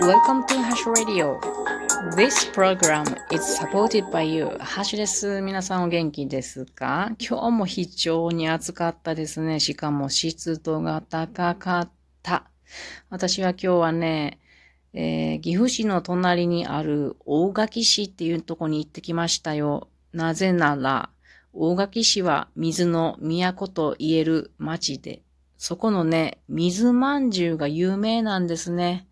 Welcome to Hash Radio. This program is supported by you. ハッシュです。皆さんお元気ですか？今日も非常に暑かったですね。しかも湿度が高かった。私は今日はね、えー、岐阜市の隣にある大垣市っていうとこに行ってきましたよ。なぜなら、大垣市は水の都と言える町で、そこのね、水まんじゅうが有名なんですね。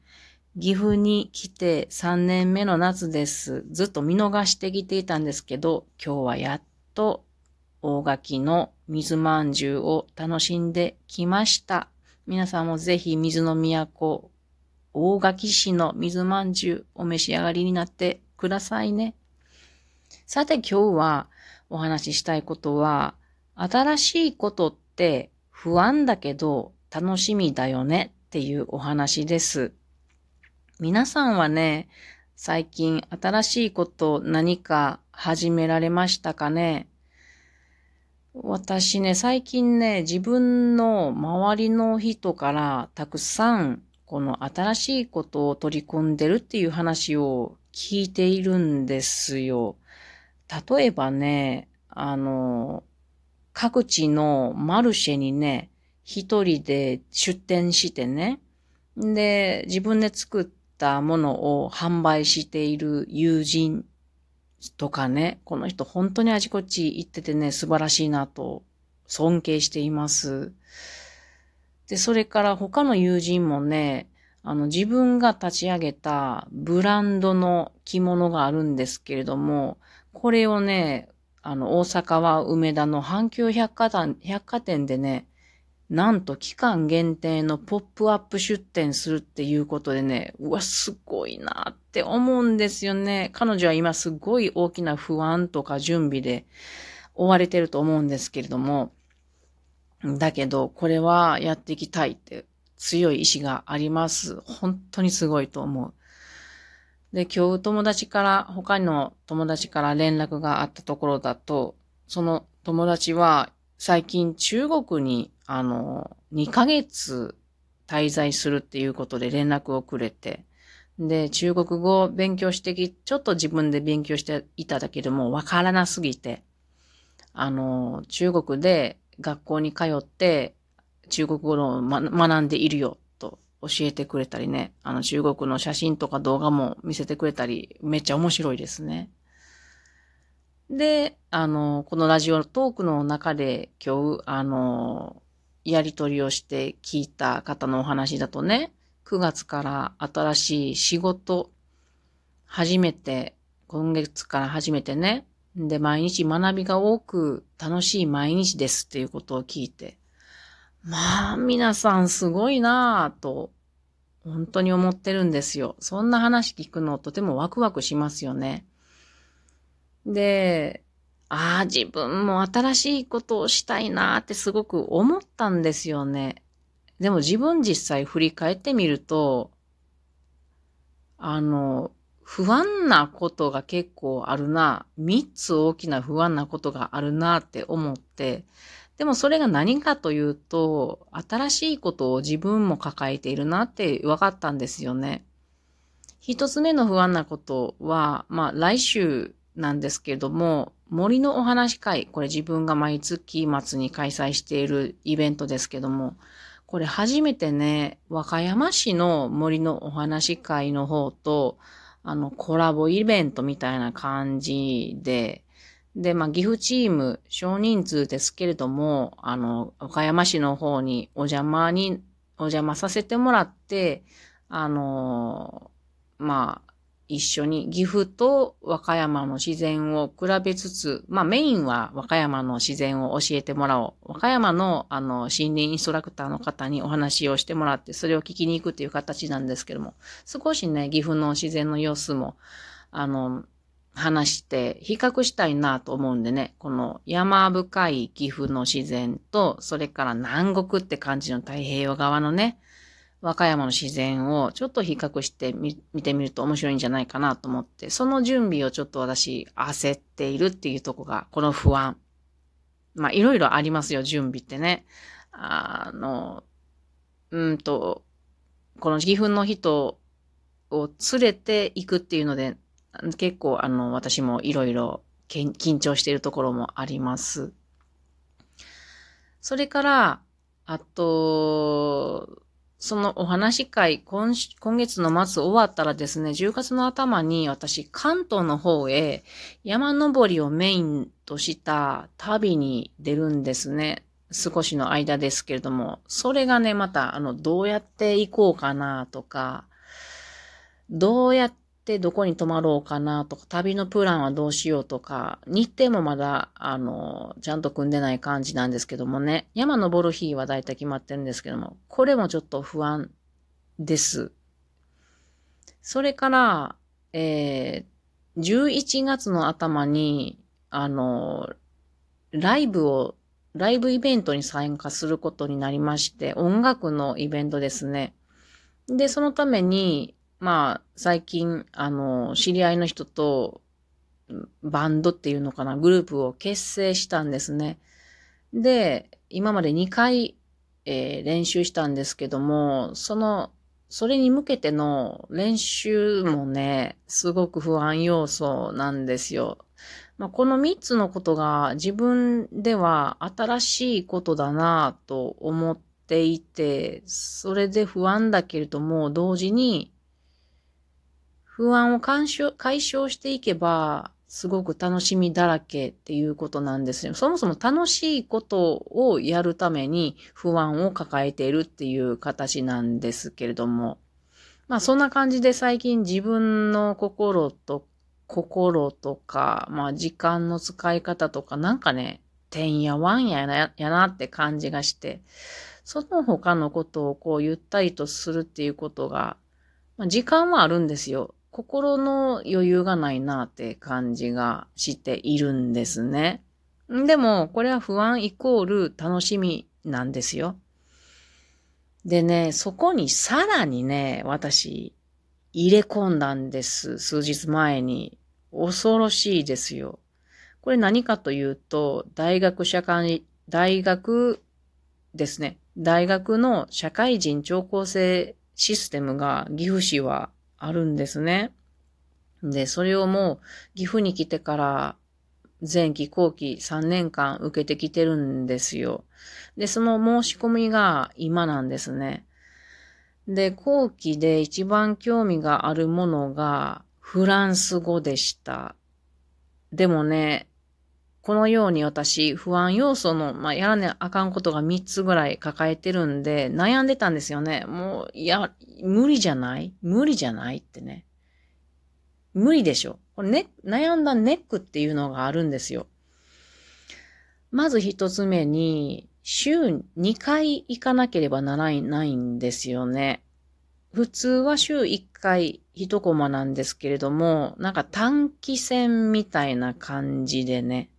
岐阜に来て3年目の夏です。ずっと見逃してきていたんですけど、今日はやっと大垣の水まんじゅうを楽しんできました。皆さんもぜひ水の都、大垣市の水まんじゅうお召し上がりになってくださいね。さて今日はお話ししたいことは、新しいことって不安だけど楽しみだよねっていうお話です。皆さんはね、最近新しいこと何か始められましたかね？私ね、最近ね、自分の周りの人からたくさんこの新しいことを取り込んでるっていう話を聞いているんですよ。例えばね、あの、各地のマルシェにね、一人で出店してね、で、自分で作っったものを販売している友人とかね、この人本当にあちこち行っててね、素晴らしいなと尊敬しています。で、それから他の友人もね、あの自分が立ち上げたブランドの着物があるんですけれども、これをね、あの大阪は梅田の阪急百貨店百貨店でね、なんと期間限定のポップアップ出店するっていうことでね、うわ、すごいなって思うんですよね。彼女は今すごい大きな不安とか準備で追われてると思うんですけれども、だけど、これはやっていきたいって強い意志があります。本当にすごいと思う。で、今日友達から、他の友達から連絡があったところだと、その友達は最近中国にあの、2ヶ月滞在するっていうことで連絡をくれて、で、中国語を勉強してき、ちょっと自分で勉強していただけでもわからなすぎて、あの、中国で学校に通って中国語を、ま、学んでいるよと教えてくれたりね、あの中国の写真とか動画も見せてくれたり、めっちゃ面白いですね。で、あの、このラジオトークの中で今日、あの、やりとりをして聞いた方のお話だとね、9月から新しい仕事、初めて、今月から初めてね、で、毎日学びが多く楽しい毎日ですっていうことを聞いて、まあ、皆さんすごいなぁと、本当に思ってるんですよ。そんな話聞くのとてもワクワクしますよね。で、ああ、自分も新しいことをしたいなってすごく思ったんですよね。でも自分実際振り返ってみると、あの、不安なことが結構あるな、三つ大きな不安なことがあるなって思って、でもそれが何かというと、新しいことを自分も抱えているなって分かったんですよね。一つ目の不安なことは、まあ来週なんですけども、森のお話会、これ自分が毎月末に開催しているイベントですけども、これ初めてね、和歌山市の森のお話会の方と、あの、コラボイベントみたいな感じで、で、まあ、岐阜チーム、少人数ですけれども、あの、岡山市の方にお邪魔に、お邪魔させてもらって、あの、まあ、一緒に岐阜と和歌山の自然を比べつつ、まあメインは和歌山の自然を教えてもらおう。和歌山のあの森林インストラクターの方にお話をしてもらって、それを聞きに行くっていう形なんですけども、少しね、岐阜の自然の様子も、あの、話して比較したいなと思うんでね、この山深い岐阜の自然と、それから南国って感じの太平洋側のね、和歌山の自然をちょっと比較してみ見てみると面白いんじゃないかなと思って、その準備をちょっと私焦っているっていうとこが、この不安。まあ、いろいろありますよ、準備ってね。あの、うんと、この岐阜の人を連れていくっていうので、結構あの、私もいろいろ緊張しているところもあります。それから、あと、そのお話会、今今月の末終わったらですね、10月の頭に私、関東の方へ山登りをメインとした旅に出るんですね。少しの間ですけれども、それがね、また、あの、どうやって行こうかなとか、どうやっててどこに泊まろうかなとか、旅のプランはどうしようとか、日程もまだ、あの、ちゃんと組んでない感じなんですけどもね、山登る日はだいたい決まってるんですけども、これもちょっと不安です。それから、えー、11月の頭に、あの、ライブをライブイベントに参加することになりまして、音楽のイベントですね。で、そのために、まあ、最近、あの、知り合いの人と、バンドっていうのかな、グループを結成したんですね。で、今まで2回、えー、練習したんですけども、その、それに向けての練習もね、すごく不安要素なんですよ。まあ、この3つのことが自分では新しいことだなと思っていて、それで不安だけれども、同時に不安を解消していけば、すごく楽しみだらけっていうことなんですよ。そもそも楽しいことをやるために不安を抱えているっていう形なんですけれども。まあそんな感じで最近自分の心と心とか、まあ時間の使い方とか、なんかね、てんやわんやな、やなって感じがして、その他のことをこうゆったりとするっていうことが、まあ、時間はあるんですよ。心の余裕がないなって感じがしているんですね。でも、これは不安イコール楽しみなんですよ。でね、そこにさらにね、私、入れ込んだんです。数日前に。恐ろしいですよ。これ何かというと、大学社会、大学ですね。大学の社会人聴講生システムが岐阜市はあるんですね。で、それをもう岐阜に来てから前期後期3年間受けてきてるんですよ。で、その申し込みが今なんですね。で、後期で一番興味があるものがフランス語でした。でもね、このように私、不安要素の、まあ、やらねあかんことが3つぐらい抱えてるんで、悩んでたんですよね。もう、いや、無理じゃない？無理じゃないってね。無理でしょ。これね、悩んだネックっていうのがあるんですよ。まず一つ目に、週2回行かなければならないんですよね。普通は週1回1コマなんですけれども、なんか短期戦みたいな感じでね。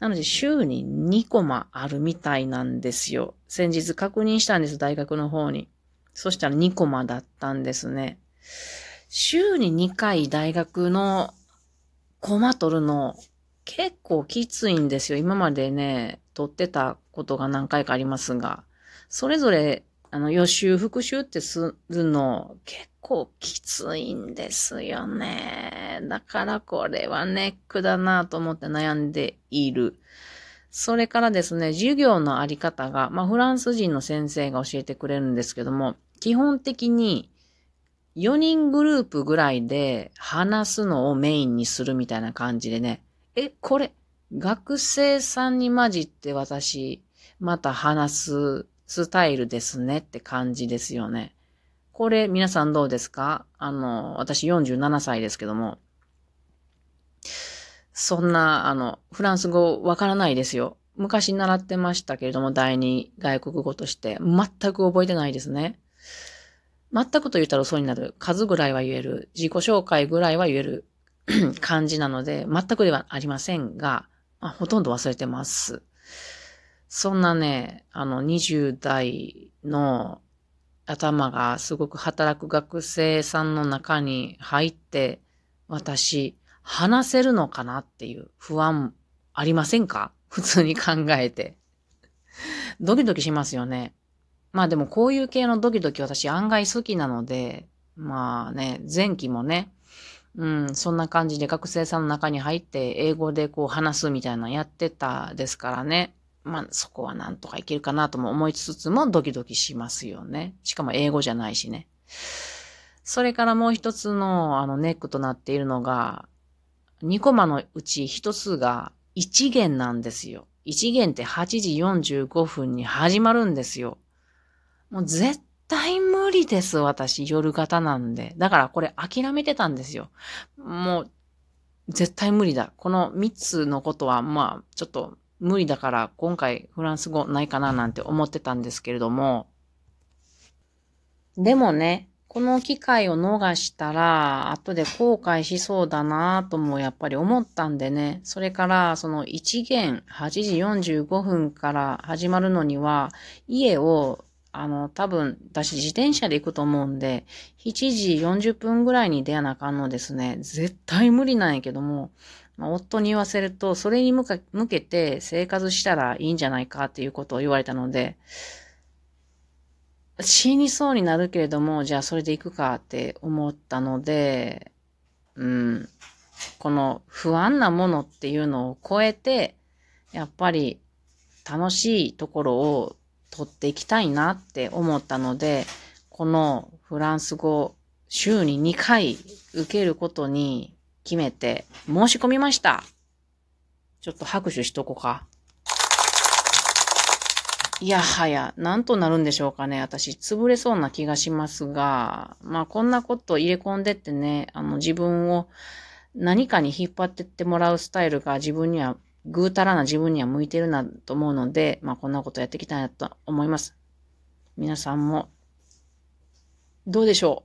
なので週に2コマあるみたいなんですよ。先日確認したんです、大学の方に。そしたら2コマだったんですね。週に2回大学のコマ取るの結構きついんですよ。今までね、取ってたことが何回かありますが、それぞれ、あの、予習、復習ってするの結構きついんですよね。だからこれはネックだなと思って悩んでいる。それからですね、授業のあり方が、まあ、フランス人の先生が教えてくれるんですけども、基本的に4人グループぐらいで話すのをメインにするみたいな感じでね、え、これ、学生さんに混じって私、また話すスタイルですねって感じですよね。これ皆さんどうですか？あの、私47歳ですけども、そんな、あの、フランス語わからないですよ。昔習ってましたけれども、第二外国語として、全く覚えてないですね。全くと言ったらそうになる。数ぐらいは言える。自己紹介ぐらいは言える 感じなので、全くではありませんが、まあ、ほとんど忘れてます。そんなね、あの、20代の頭がすごく働く学生さんの中に入って、私、話せるのかなっていう不安ありませんか？普通に考えて。ドキドキしますよね。まあでもこういう系のドキドキ私案外好きなので、まあね、前期もね、うん、そんな感じで学生さんの中に入って英語でこう話すみたいなのやってたですからね。まあそこはなんとかいけるかなとも思いつつもドキドキしますよね。しかも英語じゃないしね。それからもう一つのあのネックとなっているのが、2コマのうち1つが1弦なんですよ。1弦って8時45分に始まるんですよ。もう絶対無理です、私。夜型なんで。だからこれ諦めてたんですよ。もう、絶対無理だ。この3つのことは、まあ、ちょっと無理だから今回フランス語ないかななんて思ってたんですけれども。でもね、この機会を逃したら、後で後悔しそうだなぁともやっぱり思ったんでね。それから、その1限8時45分から始まるのには、家を、あの、多分、私自転車で行くと思うんで、7時40分ぐらいに出やなあかんのですね。絶対無理なんやけども、まあ、夫に言わせると、それに向けて生活したらいいんじゃないかっていうことを言われたので、死にそうになるけれども、じゃあそれで行くかって思ったので、うん、この不安なものっていうのを超えて、やっぱり楽しいところを取っていきたいなって思ったので、このフランス語週に2回受けることに決めて申し込みました。ちょっと拍手しとこうか。いやはや、なんとなるんでしょうかね。私、潰れそうな気がしますが、まあ、こんなこと入れ込んでってね、あの、自分を何かに引っ張ってってもらうスタイルが自分には、ぐうたらな自分には向いてるなと思うので、まあ、こんなことやっていきたいなと思います。皆さんも、どうでしょう？